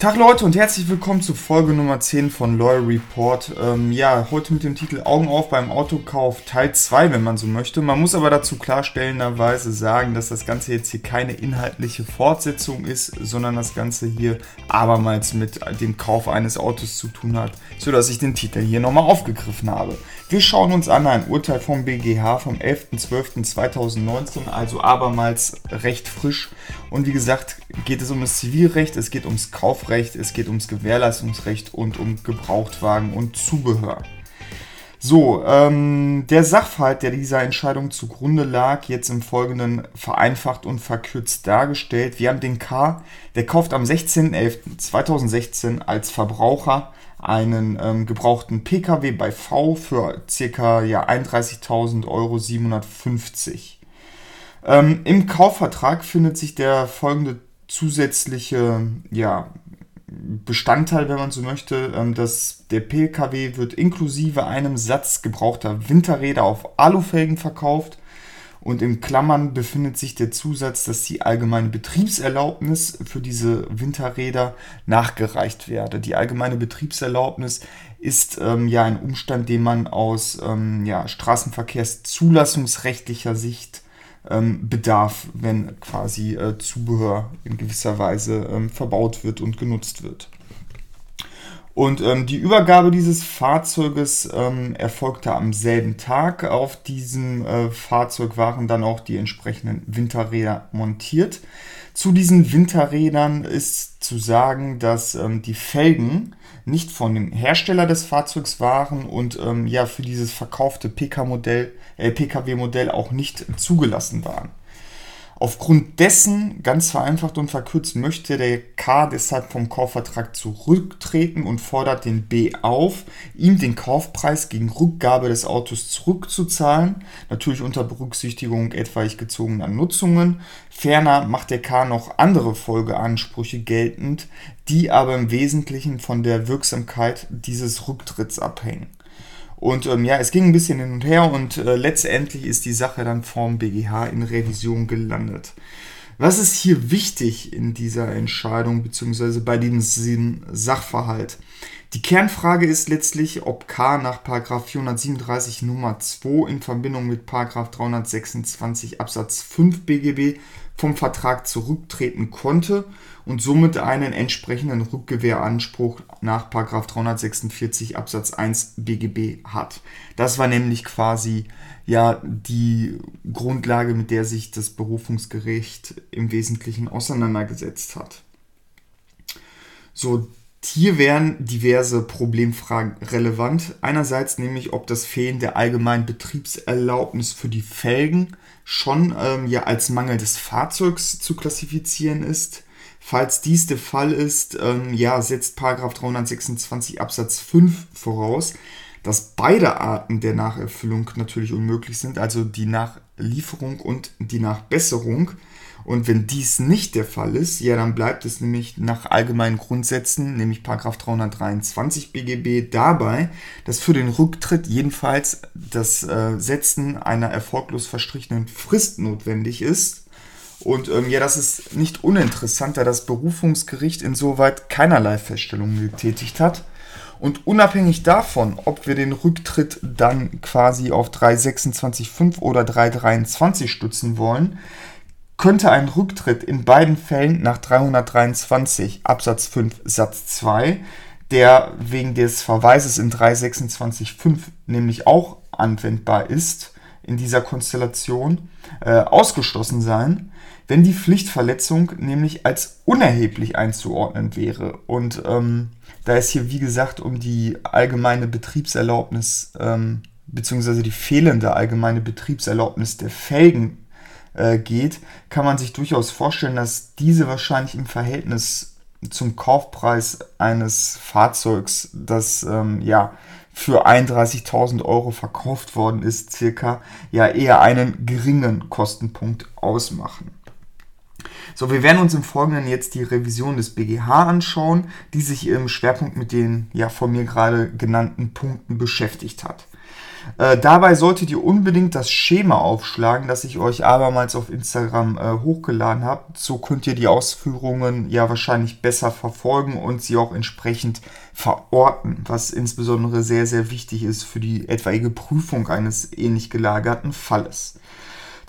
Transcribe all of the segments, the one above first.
Tag Leute und herzlich willkommen zu Folge Nummer 10 von Loyal Report. Ähm, ja, heute mit dem Titel Augen auf beim Autokauf Teil 2, wenn man so möchte. Man muss aber dazu klarstellenderweise sagen, dass das Ganze jetzt hier keine inhaltliche Fortsetzung ist, sondern das Ganze hier abermals mit dem Kauf eines Autos zu tun hat, sodass ich den Titel hier nochmal aufgegriffen habe. Wir schauen uns an ein Urteil vom BGH vom 11.12.2019, also abermals recht frisch. Und wie gesagt, geht es um das Zivilrecht, es geht ums Kaufrecht es geht ums Gewährleistungsrecht und um Gebrauchtwagen und Zubehör. So, ähm, der Sachverhalt, der dieser Entscheidung zugrunde lag, jetzt im Folgenden vereinfacht und verkürzt dargestellt. Wir haben den K, der kauft am 16.11.2016 als Verbraucher einen ähm, gebrauchten Pkw bei V für ca. Ja, 31.000 Euro 750. Ähm, Im Kaufvertrag findet sich der folgende zusätzliche ja, Bestandteil, wenn man so möchte, ähm, dass der PKW wird inklusive einem Satz gebrauchter Winterräder auf Alufelgen verkauft und in Klammern befindet sich der Zusatz, dass die allgemeine Betriebserlaubnis für diese Winterräder nachgereicht werde. Die allgemeine Betriebserlaubnis ist ähm, ja ein Umstand, den man aus ähm, ja, Straßenverkehrszulassungsrechtlicher Sicht ähm, Bedarf, wenn quasi äh, Zubehör in gewisser Weise ähm, verbaut wird und genutzt wird. Und ähm, die Übergabe dieses Fahrzeuges ähm, erfolgte am selben Tag. Auf diesem äh, Fahrzeug waren dann auch die entsprechenden Winterräder montiert. Zu diesen Winterrädern ist zu sagen, dass ähm, die Felgen nicht von dem Hersteller des Fahrzeugs waren und ähm, ja für dieses verkaufte PK-Modell, äh, PKW-Modell auch nicht zugelassen waren. Aufgrund dessen, ganz vereinfacht und verkürzt, möchte der K deshalb vom Kaufvertrag zurücktreten und fordert den B auf, ihm den Kaufpreis gegen Rückgabe des Autos zurückzuzahlen, natürlich unter Berücksichtigung etwaig gezogener Nutzungen. Ferner macht der K noch andere Folgeansprüche geltend, die aber im Wesentlichen von der Wirksamkeit dieses Rücktritts abhängen. Und ähm, ja, es ging ein bisschen hin und her und äh, letztendlich ist die Sache dann vom BGH in Revision gelandet. Was ist hier wichtig in dieser Entscheidung bzw. bei diesem Sachverhalt? Die Kernfrage ist letztlich, ob K nach 437 Nummer 2 in Verbindung mit 326 Absatz 5 BGB vom Vertrag zurücktreten konnte und somit einen entsprechenden Rückgewehranspruch nach 346 Absatz 1 BGB hat. Das war nämlich quasi ja die Grundlage, mit der sich das Berufungsgericht im Wesentlichen auseinandergesetzt hat. So, hier wären diverse Problemfragen relevant. Einerseits nämlich, ob das Fehlen der allgemeinen Betriebserlaubnis für die Felgen schon ähm, ja als Mangel des Fahrzeugs zu klassifizieren ist. Falls dies der Fall ist, ähm, ja, setzt 326 Absatz 5 voraus, dass beide Arten der Nacherfüllung natürlich unmöglich sind, also die Nachlieferung und die Nachbesserung. Und wenn dies nicht der Fall ist, ja, dann bleibt es nämlich nach allgemeinen Grundsätzen, nämlich 323 BGB, dabei, dass für den Rücktritt jedenfalls das äh, Setzen einer erfolglos verstrichenen Frist notwendig ist. Und ähm, ja, das ist nicht uninteressant, da das Berufungsgericht insoweit keinerlei Feststellungen getätigt hat. Und unabhängig davon, ob wir den Rücktritt dann quasi auf 326.5 oder 323 stützen wollen, könnte ein Rücktritt in beiden Fällen nach 323 Absatz 5 Satz 2, der wegen des Verweises in 326.5 nämlich auch anwendbar ist, in dieser Konstellation äh, ausgeschlossen sein, wenn die Pflichtverletzung nämlich als unerheblich einzuordnen wäre. Und ähm, da es hier, wie gesagt, um die allgemeine Betriebserlaubnis ähm, bzw. die fehlende allgemeine Betriebserlaubnis der Felgen äh, geht, kann man sich durchaus vorstellen, dass diese wahrscheinlich im Verhältnis zum Kaufpreis eines Fahrzeugs, das ähm, ja für 31.000 Euro verkauft worden ist, circa ja eher einen geringen Kostenpunkt ausmachen. So, wir werden uns im Folgenden jetzt die Revision des BGH anschauen, die sich im Schwerpunkt mit den ja von mir gerade genannten Punkten beschäftigt hat. Äh, dabei solltet ihr unbedingt das Schema aufschlagen, das ich euch abermals auf Instagram äh, hochgeladen habe. So könnt ihr die Ausführungen ja wahrscheinlich besser verfolgen und sie auch entsprechend verorten, was insbesondere sehr, sehr wichtig ist für die etwaige Prüfung eines ähnlich gelagerten Falles.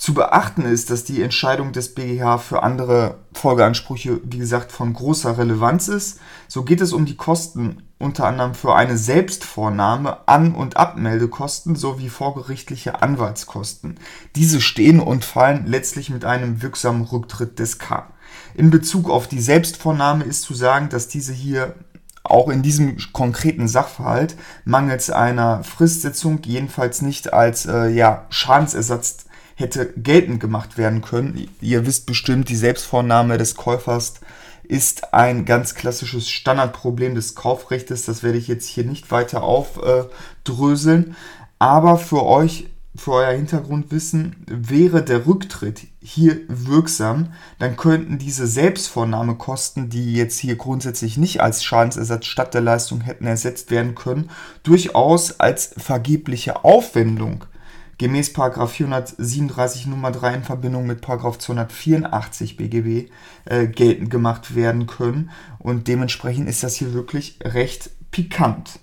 Zu beachten ist, dass die Entscheidung des BGH für andere Folgeansprüche, wie gesagt, von großer Relevanz ist. So geht es um die Kosten unter anderem für eine Selbstvornahme, An- und Abmeldekosten sowie vorgerichtliche Anwaltskosten. Diese stehen und fallen letztlich mit einem wirksamen Rücktritt des K. In Bezug auf die Selbstvornahme ist zu sagen, dass diese hier auch in diesem konkreten Sachverhalt mangels einer Fristsetzung jedenfalls nicht als äh, ja, Schadensersatz hätte geltend gemacht werden können. Ihr wisst bestimmt, die Selbstvornahme des Käufers ist ein ganz klassisches Standardproblem des Kaufrechtes. Das werde ich jetzt hier nicht weiter aufdröseln. Aber für euch, für euer Hintergrundwissen, wäre der Rücktritt hier wirksam, dann könnten diese Selbstvornahmekosten, die jetzt hier grundsätzlich nicht als Schadensersatz statt der Leistung hätten ersetzt werden können, durchaus als vergebliche Aufwendung gemäß 437 Nummer 3 in Verbindung mit 284 BGB äh, geltend gemacht werden können. Und dementsprechend ist das hier wirklich recht pikant.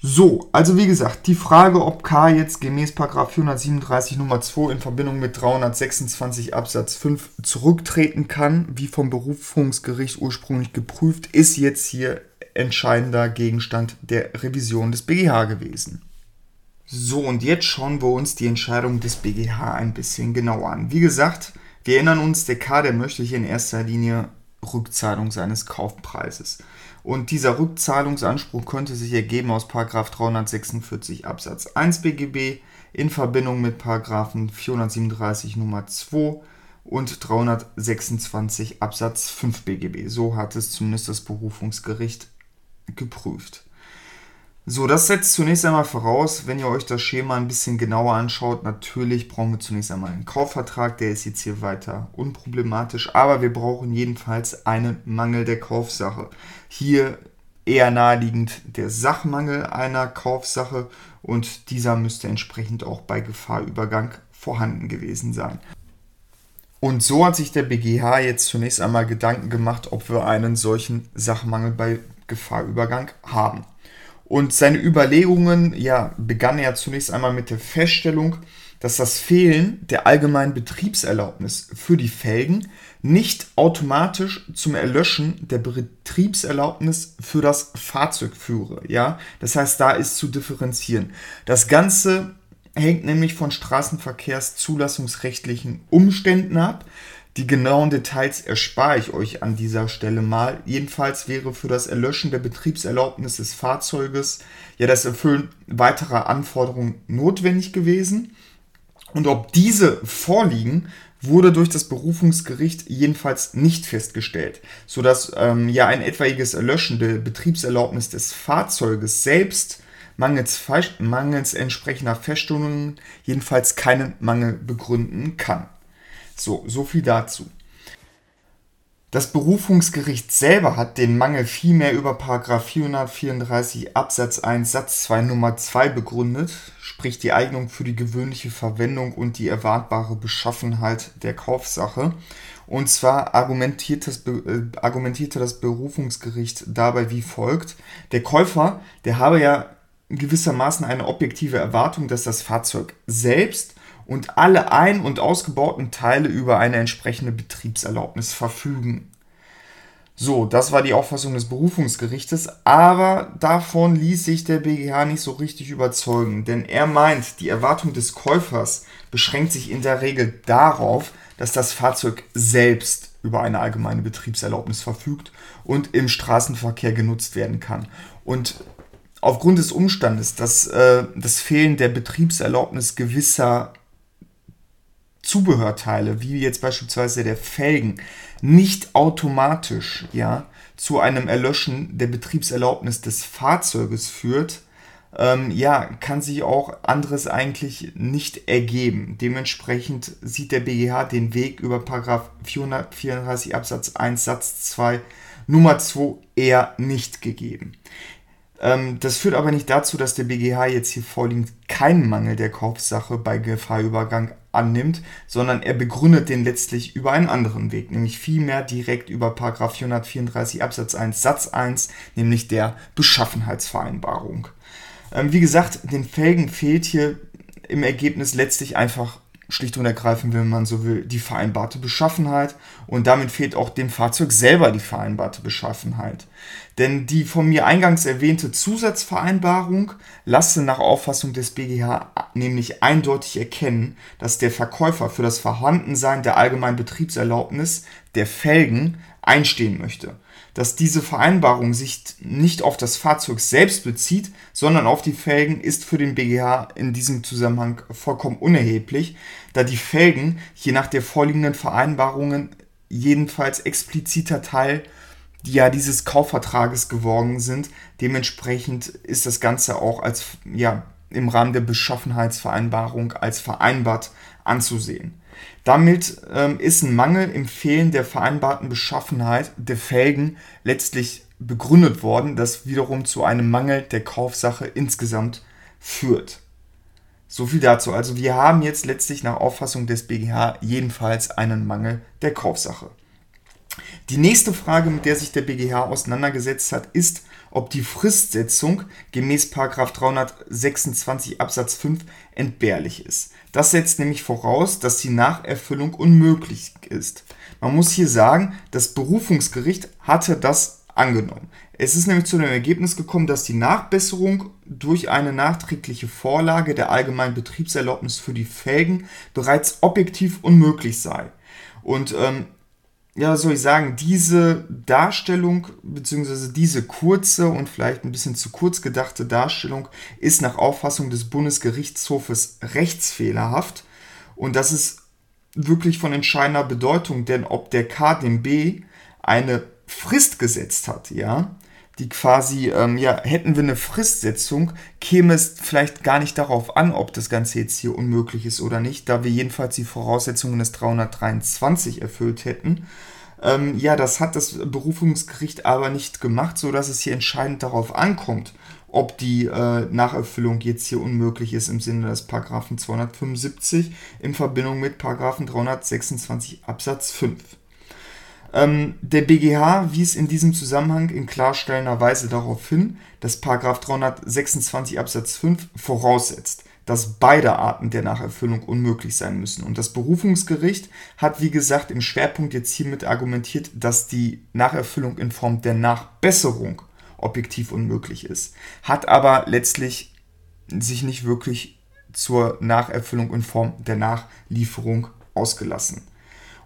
So, also wie gesagt, die Frage, ob K jetzt gemäß 437 Nummer 2 in Verbindung mit 326 Absatz 5 zurücktreten kann, wie vom Berufungsgericht ursprünglich geprüft, ist jetzt hier entscheidender Gegenstand der Revision des BGH gewesen. So, und jetzt schauen wir uns die Entscheidung des BGH ein bisschen genauer an. Wie gesagt, wir erinnern uns, der K, der möchte hier in erster Linie Rückzahlung seines Kaufpreises. Und dieser Rückzahlungsanspruch könnte sich ergeben aus 346 Absatz 1 BGB in Verbindung mit 437 Nummer 2 und 326 Absatz 5 BGB. So hat es zumindest das Berufungsgericht geprüft. So, das setzt zunächst einmal voraus, wenn ihr euch das Schema ein bisschen genauer anschaut, natürlich brauchen wir zunächst einmal einen Kaufvertrag, der ist jetzt hier weiter unproblematisch, aber wir brauchen jedenfalls einen Mangel der Kaufsache. Hier eher naheliegend der Sachmangel einer Kaufsache und dieser müsste entsprechend auch bei Gefahrübergang vorhanden gewesen sein. Und so hat sich der BGH jetzt zunächst einmal Gedanken gemacht, ob wir einen solchen Sachmangel bei Gefahrübergang haben. Und seine Überlegungen ja, begannen ja zunächst einmal mit der Feststellung, dass das Fehlen der allgemeinen Betriebserlaubnis für die Felgen nicht automatisch zum Erlöschen der Betriebserlaubnis für das Fahrzeug führe. Ja? Das heißt, da ist zu differenzieren. Das Ganze hängt nämlich von straßenverkehrszulassungsrechtlichen Umständen ab. Die genauen Details erspare ich euch an dieser Stelle mal. Jedenfalls wäre für das Erlöschen der Betriebserlaubnis des Fahrzeuges ja das Erfüllen weiterer Anforderungen notwendig gewesen. Und ob diese vorliegen, wurde durch das Berufungsgericht jedenfalls nicht festgestellt, sodass ähm, ja ein etwaiges Erlöschen der Betriebserlaubnis des Fahrzeuges selbst mangels, mangels entsprechender Feststellungen jedenfalls keinen Mangel begründen kann. So, so viel dazu. Das Berufungsgericht selber hat den Mangel vielmehr über 434 Absatz 1 Satz 2 Nummer 2 begründet, sprich die Eignung für die gewöhnliche Verwendung und die erwartbare Beschaffenheit der Kaufsache. Und zwar argumentiert das, äh, argumentierte das Berufungsgericht dabei wie folgt. Der Käufer, der habe ja gewissermaßen eine objektive Erwartung, dass das Fahrzeug selbst und alle ein- und ausgebauten Teile über eine entsprechende Betriebserlaubnis verfügen. So, das war die Auffassung des Berufungsgerichtes, aber davon ließ sich der BGH nicht so richtig überzeugen, denn er meint, die Erwartung des Käufers beschränkt sich in der Regel darauf, dass das Fahrzeug selbst über eine allgemeine Betriebserlaubnis verfügt und im Straßenverkehr genutzt werden kann. Und aufgrund des Umstandes, dass äh, das Fehlen der Betriebserlaubnis gewisser Zubehörteile, wie jetzt beispielsweise der Felgen, nicht automatisch ja, zu einem Erlöschen der Betriebserlaubnis des Fahrzeuges führt, ähm, ja, kann sich auch anderes eigentlich nicht ergeben. Dementsprechend sieht der BGH den Weg über 434 Absatz 1 Satz 2 Nummer 2 eher nicht gegeben. Ähm, das führt aber nicht dazu, dass der BGH jetzt hier vorliegend keinen Mangel der Kaufsache bei Gefahrübergang annimmt, sondern er begründet den letztlich über einen anderen Weg, nämlich vielmehr direkt über 434 Absatz 1 Satz 1, nämlich der Beschaffenheitsvereinbarung. Ähm, wie gesagt, den Felgen fehlt hier im Ergebnis letztlich einfach schlicht und ergreifend, wenn man so will, die vereinbarte Beschaffenheit und damit fehlt auch dem Fahrzeug selber die vereinbarte Beschaffenheit. Denn die von mir eingangs erwähnte Zusatzvereinbarung lasse nach Auffassung des BGH nämlich eindeutig erkennen, dass der Verkäufer für das Vorhandensein der allgemeinen Betriebserlaubnis der Felgen einstehen möchte dass diese Vereinbarung sich nicht auf das Fahrzeug selbst bezieht, sondern auf die Felgen, ist für den BGH in diesem Zusammenhang vollkommen unerheblich, da die Felgen je nach der vorliegenden Vereinbarungen jedenfalls expliziter Teil ja, dieses Kaufvertrages geworden sind. Dementsprechend ist das Ganze auch als ja, im Rahmen der Beschaffenheitsvereinbarung als vereinbart anzusehen. Damit ähm, ist ein Mangel im Fehlen der vereinbarten Beschaffenheit der Felgen letztlich begründet worden, das wiederum zu einem Mangel der Kaufsache insgesamt führt. So viel dazu. Also wir haben jetzt letztlich nach Auffassung des BGH jedenfalls einen Mangel der Kaufsache. Die nächste Frage, mit der sich der BGH auseinandergesetzt hat, ist, ob die Fristsetzung gemäß 326 Absatz 5 entbehrlich ist. Das setzt nämlich voraus, dass die Nacherfüllung unmöglich ist. Man muss hier sagen, das Berufungsgericht hatte das angenommen. Es ist nämlich zu dem Ergebnis gekommen, dass die Nachbesserung durch eine nachträgliche Vorlage der allgemeinen Betriebserlaubnis für die Felgen bereits objektiv unmöglich sei. Und ähm, ja, was soll ich sagen, diese Darstellung, beziehungsweise diese kurze und vielleicht ein bisschen zu kurz gedachte Darstellung ist nach Auffassung des Bundesgerichtshofes rechtsfehlerhaft. Und das ist wirklich von entscheidender Bedeutung, denn ob der KDMB eine Frist gesetzt hat, ja, die quasi, ähm, ja, hätten wir eine Fristsetzung, käme es vielleicht gar nicht darauf an, ob das Ganze jetzt hier unmöglich ist oder nicht, da wir jedenfalls die Voraussetzungen des 323 erfüllt hätten. Ähm, ja, das hat das Berufungsgericht aber nicht gemacht, sodass es hier entscheidend darauf ankommt, ob die äh, Nacherfüllung jetzt hier unmöglich ist im Sinne des Paragraphen 275 in Verbindung mit Paragraphen 326 Absatz 5. Ähm, der BGH wies in diesem Zusammenhang in klarstellender Weise darauf hin, dass 326 Absatz 5 voraussetzt, dass beide Arten der Nacherfüllung unmöglich sein müssen. Und das Berufungsgericht hat, wie gesagt, im Schwerpunkt jetzt hiermit argumentiert, dass die Nacherfüllung in Form der Nachbesserung objektiv unmöglich ist, hat aber letztlich sich nicht wirklich zur Nacherfüllung in Form der Nachlieferung ausgelassen.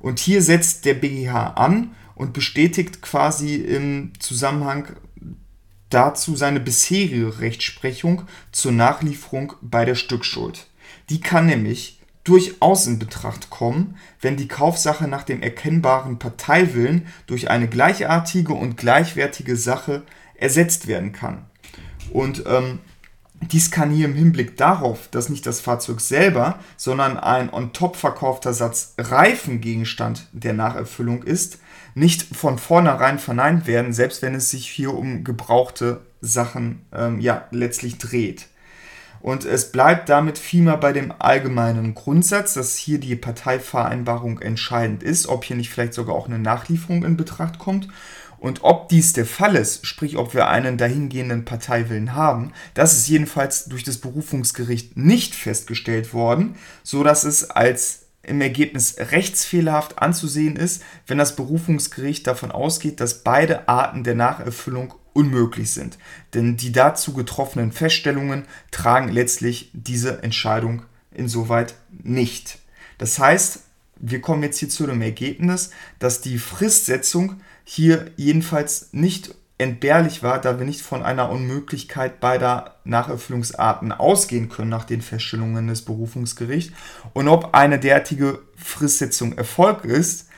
Und hier setzt der BGH an und bestätigt quasi im Zusammenhang dazu seine bisherige Rechtsprechung zur Nachlieferung bei der Stückschuld. Die kann nämlich durchaus in Betracht kommen, wenn die Kaufsache nach dem erkennbaren Parteiwillen durch eine gleichartige und gleichwertige Sache ersetzt werden kann. Und ähm, dies kann hier im Hinblick darauf, dass nicht das Fahrzeug selber, sondern ein on top verkaufter Satz Reifen Gegenstand der Nacherfüllung ist, nicht von vornherein verneint werden, selbst wenn es sich hier um gebrauchte Sachen ähm, ja, letztlich dreht. Und es bleibt damit vielmehr bei dem allgemeinen Grundsatz, dass hier die Parteivereinbarung entscheidend ist, ob hier nicht vielleicht sogar auch eine Nachlieferung in Betracht kommt. Und ob dies der Fall ist, sprich ob wir einen dahingehenden Parteiwillen haben, das ist jedenfalls durch das Berufungsgericht nicht festgestellt worden, so dass es als im Ergebnis rechtsfehlerhaft anzusehen ist, wenn das Berufungsgericht davon ausgeht, dass beide Arten der Nacherfüllung unmöglich sind. Denn die dazu getroffenen Feststellungen tragen letztlich diese Entscheidung insoweit nicht. Das heißt, wir kommen jetzt hier zu dem Ergebnis, dass die Fristsetzung hier jedenfalls nicht entbehrlich war, da wir nicht von einer Unmöglichkeit beider Nacherfüllungsarten ausgehen können nach den Feststellungen des Berufungsgerichts. Und ob eine derartige Fristsetzung Erfolg ist,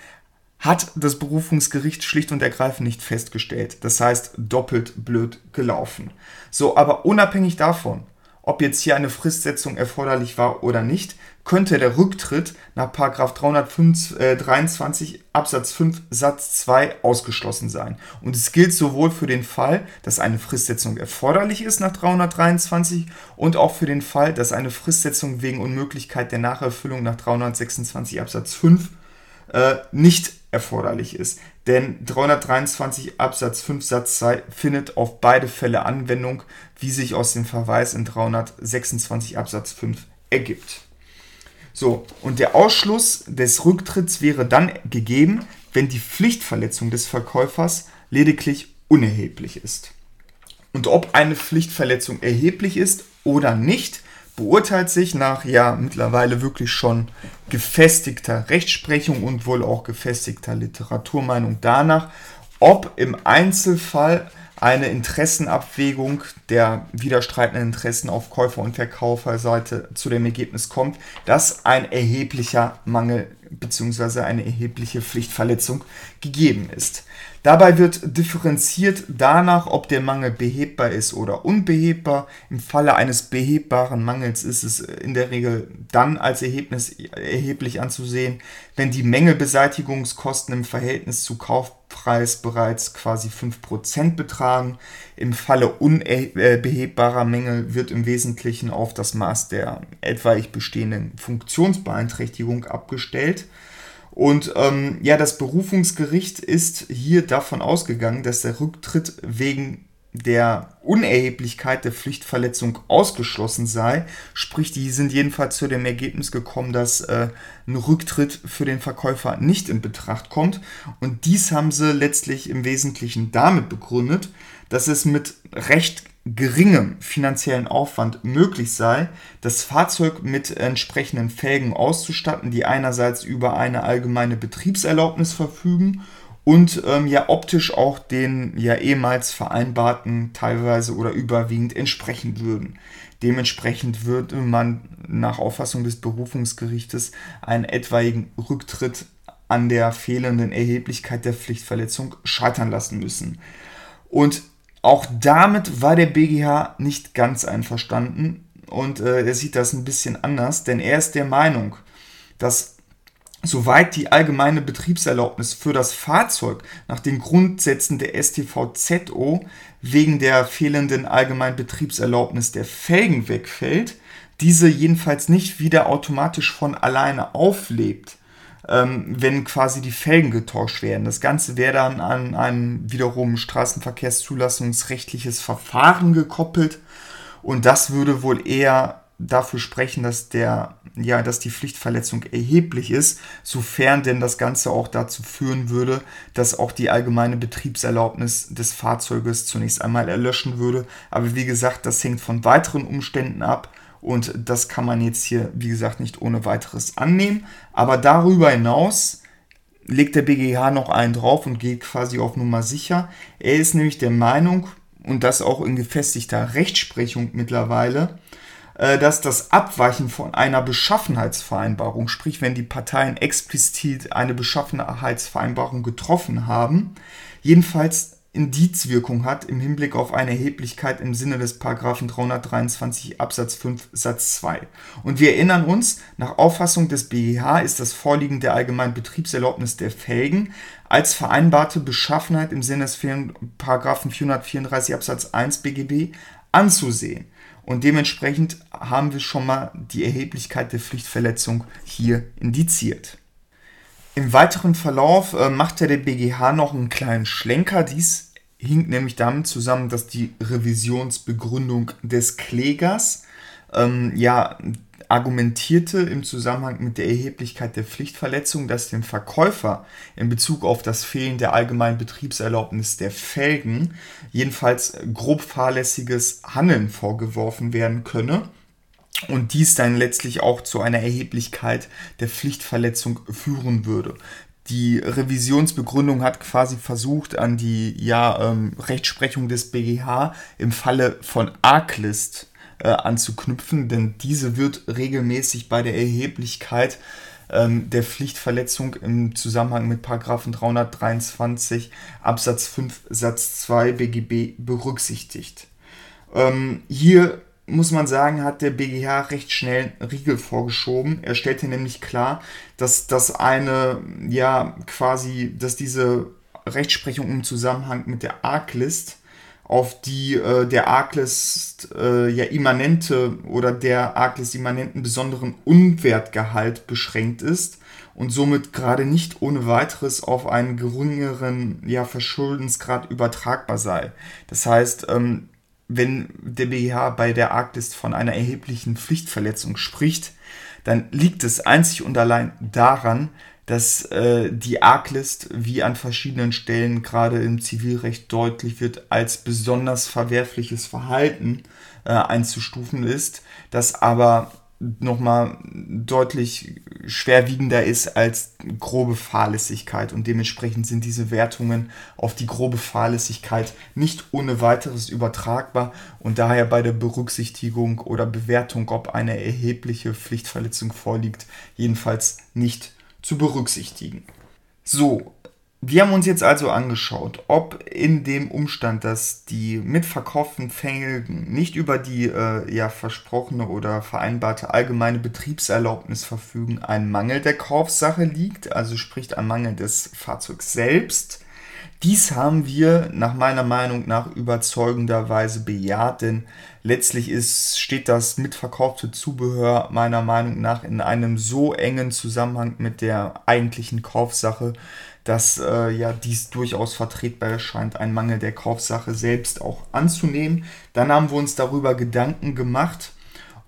hat das Berufungsgericht schlicht und ergreifend nicht festgestellt. Das heißt, doppelt blöd gelaufen. So, aber unabhängig davon, ob jetzt hier eine Fristsetzung erforderlich war oder nicht, könnte der Rücktritt nach 323 äh, Absatz 5 Satz 2 ausgeschlossen sein. Und es gilt sowohl für den Fall, dass eine Fristsetzung erforderlich ist nach 323 und auch für den Fall, dass eine Fristsetzung wegen Unmöglichkeit der Nacherfüllung nach 326 Absatz 5 äh, nicht erforderlich ist. Denn 323 Absatz 5 Satz 2 findet auf beide Fälle Anwendung, wie sich aus dem Verweis in 326 Absatz 5 ergibt. So, und der Ausschluss des Rücktritts wäre dann gegeben, wenn die Pflichtverletzung des Verkäufers lediglich unerheblich ist. Und ob eine Pflichtverletzung erheblich ist oder nicht, beurteilt sich nach ja mittlerweile wirklich schon gefestigter Rechtsprechung und wohl auch gefestigter Literaturmeinung danach, ob im Einzelfall eine Interessenabwägung der widerstreitenden Interessen auf Käufer- und Verkäuferseite zu dem Ergebnis kommt, dass ein erheblicher Mangel bzw. eine erhebliche Pflichtverletzung gegeben ist. Dabei wird differenziert danach, ob der Mangel behebbar ist oder unbehebbar. Im Falle eines behebbaren Mangels ist es in der Regel dann als erheblich anzusehen, wenn die Mängelbeseitigungskosten im Verhältnis zu Kaufpreis bereits quasi 5% betragen. Im Falle unbehebbarer Mängel wird im Wesentlichen auf das Maß der etwaig bestehenden Funktionsbeeinträchtigung abgestellt. Und ähm, ja, das Berufungsgericht ist hier davon ausgegangen, dass der Rücktritt wegen der Unerheblichkeit der Pflichtverletzung ausgeschlossen sei. Sprich, die sind jedenfalls zu dem Ergebnis gekommen, dass äh, ein Rücktritt für den Verkäufer nicht in Betracht kommt. Und dies haben sie letztlich im Wesentlichen damit begründet, dass es mit recht geringem finanziellen Aufwand möglich sei, das Fahrzeug mit entsprechenden Felgen auszustatten, die einerseits über eine allgemeine Betriebserlaubnis verfügen und ähm, ja optisch auch den ja ehemals vereinbarten teilweise oder überwiegend entsprechen würden. Dementsprechend würde man nach Auffassung des Berufungsgerichtes einen etwaigen Rücktritt an der fehlenden Erheblichkeit der Pflichtverletzung scheitern lassen müssen. Und auch damit war der BGH nicht ganz einverstanden und äh, er sieht das ein bisschen anders, denn er ist der Meinung, dass soweit die allgemeine Betriebserlaubnis für das Fahrzeug nach den Grundsätzen der STVZO wegen der fehlenden allgemeinen Betriebserlaubnis der Felgen wegfällt, diese jedenfalls nicht wieder automatisch von alleine auflebt ähm, wenn quasi die Felgen getauscht werden. Das Ganze wäre dann an ein wiederum straßenverkehrszulassungsrechtliches Verfahren gekoppelt und das würde wohl eher dafür sprechen, dass der ja, dass die Pflichtverletzung erheblich ist, sofern denn das Ganze auch dazu führen würde, dass auch die allgemeine Betriebserlaubnis des Fahrzeuges zunächst einmal erlöschen würde. Aber wie gesagt, das hängt von weiteren Umständen ab und das kann man jetzt hier, wie gesagt, nicht ohne weiteres annehmen. Aber darüber hinaus legt der BGH noch einen drauf und geht quasi auf Nummer sicher. Er ist nämlich der Meinung, und das auch in gefestigter Rechtsprechung mittlerweile, dass das Abweichen von einer Beschaffenheitsvereinbarung, sprich wenn die Parteien explizit eine Beschaffenheitsvereinbarung getroffen haben, jedenfalls Indizwirkung hat im Hinblick auf eine Erheblichkeit im Sinne des Paragraphen 323 Absatz 5 Satz 2. Und wir erinnern uns, nach Auffassung des BGH ist das Vorliegen der allgemeinen Betriebserlaubnis der Felgen als vereinbarte Beschaffenheit im Sinne des Paragraphen 434 Absatz 1 BGB anzusehen. Und dementsprechend haben wir schon mal die Erheblichkeit der Pflichtverletzung hier indiziert. Im weiteren Verlauf äh, machte der BGH noch einen kleinen Schlenker. Dies hing nämlich damit zusammen, dass die Revisionsbegründung des Klägers ähm, ja argumentierte im Zusammenhang mit der Erheblichkeit der Pflichtverletzung, dass dem Verkäufer in Bezug auf das Fehlen der allgemeinen Betriebserlaubnis der Felgen jedenfalls grob fahrlässiges Handeln vorgeworfen werden könne und dies dann letztlich auch zu einer Erheblichkeit der Pflichtverletzung führen würde. Die Revisionsbegründung hat quasi versucht, an die ja, ähm, Rechtsprechung des BGH im Falle von Arklist äh, anzuknüpfen, denn diese wird regelmäßig bei der Erheblichkeit ähm, der Pflichtverletzung im Zusammenhang mit Paragraphen 323 Absatz 5 Satz 2 BGB berücksichtigt. Ähm, hier muss man sagen, hat der BGH recht schnell Riegel vorgeschoben. Er stellte nämlich klar, dass das eine, ja, quasi, dass diese Rechtsprechung im Zusammenhang mit der Arglist auf die äh, der Arglist äh, ja immanente oder der Arglist immanenten besonderen Unwertgehalt beschränkt ist und somit gerade nicht ohne weiteres auf einen geringeren ja, Verschuldensgrad übertragbar sei. Das heißt, ähm, wenn der BGH bei der Arglist von einer erheblichen Pflichtverletzung spricht, dann liegt es einzig und allein daran, dass äh, die Arglist, wie an verschiedenen Stellen gerade im Zivilrecht deutlich wird, als besonders verwerfliches Verhalten äh, einzustufen ist, das aber nochmal deutlich schwerwiegender ist als grobe Fahrlässigkeit. Und dementsprechend sind diese Wertungen auf die grobe Fahrlässigkeit nicht ohne weiteres übertragbar und daher bei der Berücksichtigung oder Bewertung, ob eine erhebliche Pflichtverletzung vorliegt, jedenfalls nicht zu berücksichtigen. So, wir haben uns jetzt also angeschaut, ob in dem Umstand, dass die mitverkauften Felgen nicht über die äh, ja, versprochene oder vereinbarte allgemeine Betriebserlaubnis verfügen, ein Mangel der Kaufsache liegt, also spricht ein Mangel des Fahrzeugs selbst. Dies haben wir nach meiner Meinung nach überzeugenderweise bejaht, denn letztlich ist, steht das mitverkaufte Zubehör meiner Meinung nach in einem so engen Zusammenhang mit der eigentlichen Kaufsache, dass äh, ja dies durchaus vertretbar erscheint, einen Mangel der Kaufsache selbst auch anzunehmen. Dann haben wir uns darüber Gedanken gemacht,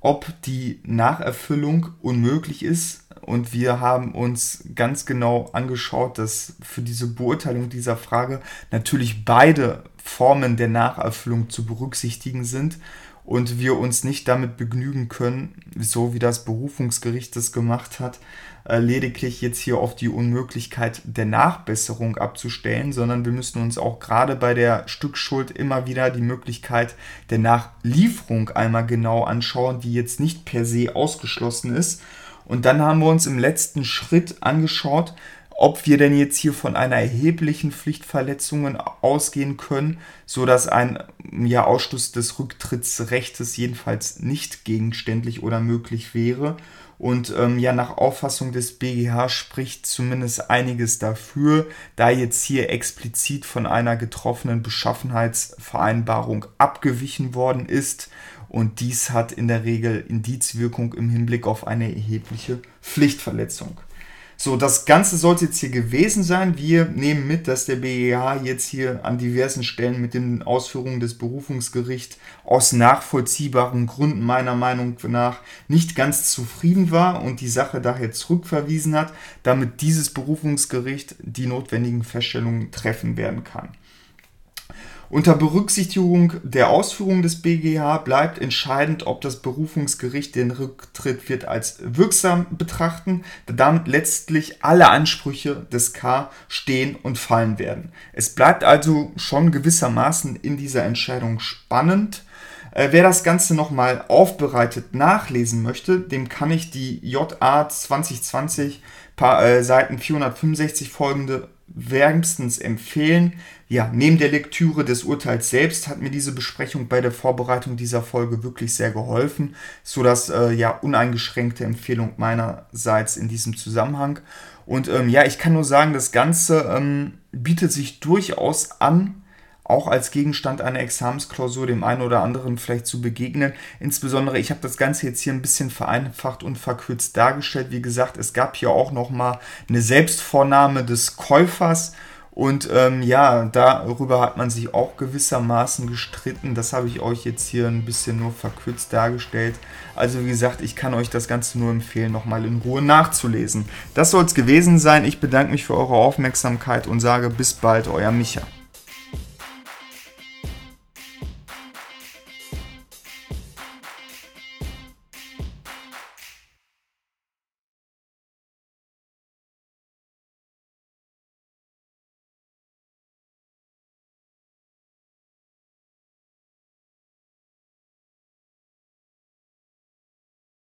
ob die Nacherfüllung unmöglich ist. Und wir haben uns ganz genau angeschaut, dass für diese Beurteilung dieser Frage natürlich beide Formen der Nacherfüllung zu berücksichtigen sind und wir uns nicht damit begnügen können, so wie das Berufungsgericht es gemacht hat, äh, lediglich jetzt hier auf die Unmöglichkeit der Nachbesserung abzustellen, sondern wir müssen uns auch gerade bei der Stückschuld immer wieder die Möglichkeit der Nachlieferung einmal genau anschauen, die jetzt nicht per se ausgeschlossen ist. Und dann haben wir uns im letzten Schritt angeschaut, ob wir denn jetzt hier von einer erheblichen Pflichtverletzung ausgehen können, so dass ein ja, Ausschluss des Rücktrittsrechts jedenfalls nicht gegenständlich oder möglich wäre. Und ähm, ja, nach Auffassung des BGH spricht zumindest einiges dafür, da jetzt hier explizit von einer getroffenen Beschaffenheitsvereinbarung abgewichen worden ist. Und dies hat in der Regel Indizwirkung im Hinblick auf eine erhebliche Pflichtverletzung. So, das Ganze sollte jetzt hier gewesen sein. Wir nehmen mit, dass der BEH jetzt hier an diversen Stellen mit den Ausführungen des Berufungsgerichts aus nachvollziehbaren Gründen meiner Meinung nach nicht ganz zufrieden war und die Sache daher zurückverwiesen hat, damit dieses Berufungsgericht die notwendigen Feststellungen treffen werden kann. Unter Berücksichtigung der Ausführungen des BGH bleibt entscheidend, ob das Berufungsgericht den Rücktritt wird als wirksam betrachten, da damit letztlich alle Ansprüche des K stehen und fallen werden. Es bleibt also schon gewissermaßen in dieser Entscheidung spannend. Äh, wer das Ganze nochmal aufbereitet nachlesen möchte, dem kann ich die JA 2020 paar, äh, Seiten 465 folgende wärmstens empfehlen. Ja, neben der Lektüre des Urteils selbst hat mir diese Besprechung bei der Vorbereitung dieser Folge wirklich sehr geholfen, so dass äh, ja uneingeschränkte Empfehlung meinerseits in diesem Zusammenhang. Und ähm, ja, ich kann nur sagen, das Ganze ähm, bietet sich durchaus an, auch als Gegenstand einer Examensklausur dem einen oder anderen vielleicht zu begegnen. Insbesondere, ich habe das Ganze jetzt hier ein bisschen vereinfacht und verkürzt dargestellt. Wie gesagt, es gab hier auch nochmal eine Selbstvornahme des Käufers. Und ähm, ja, darüber hat man sich auch gewissermaßen gestritten. Das habe ich euch jetzt hier ein bisschen nur verkürzt dargestellt. Also wie gesagt, ich kann euch das Ganze nur empfehlen, nochmal in Ruhe nachzulesen. Das soll es gewesen sein. Ich bedanke mich für eure Aufmerksamkeit und sage bis bald, euer Micha.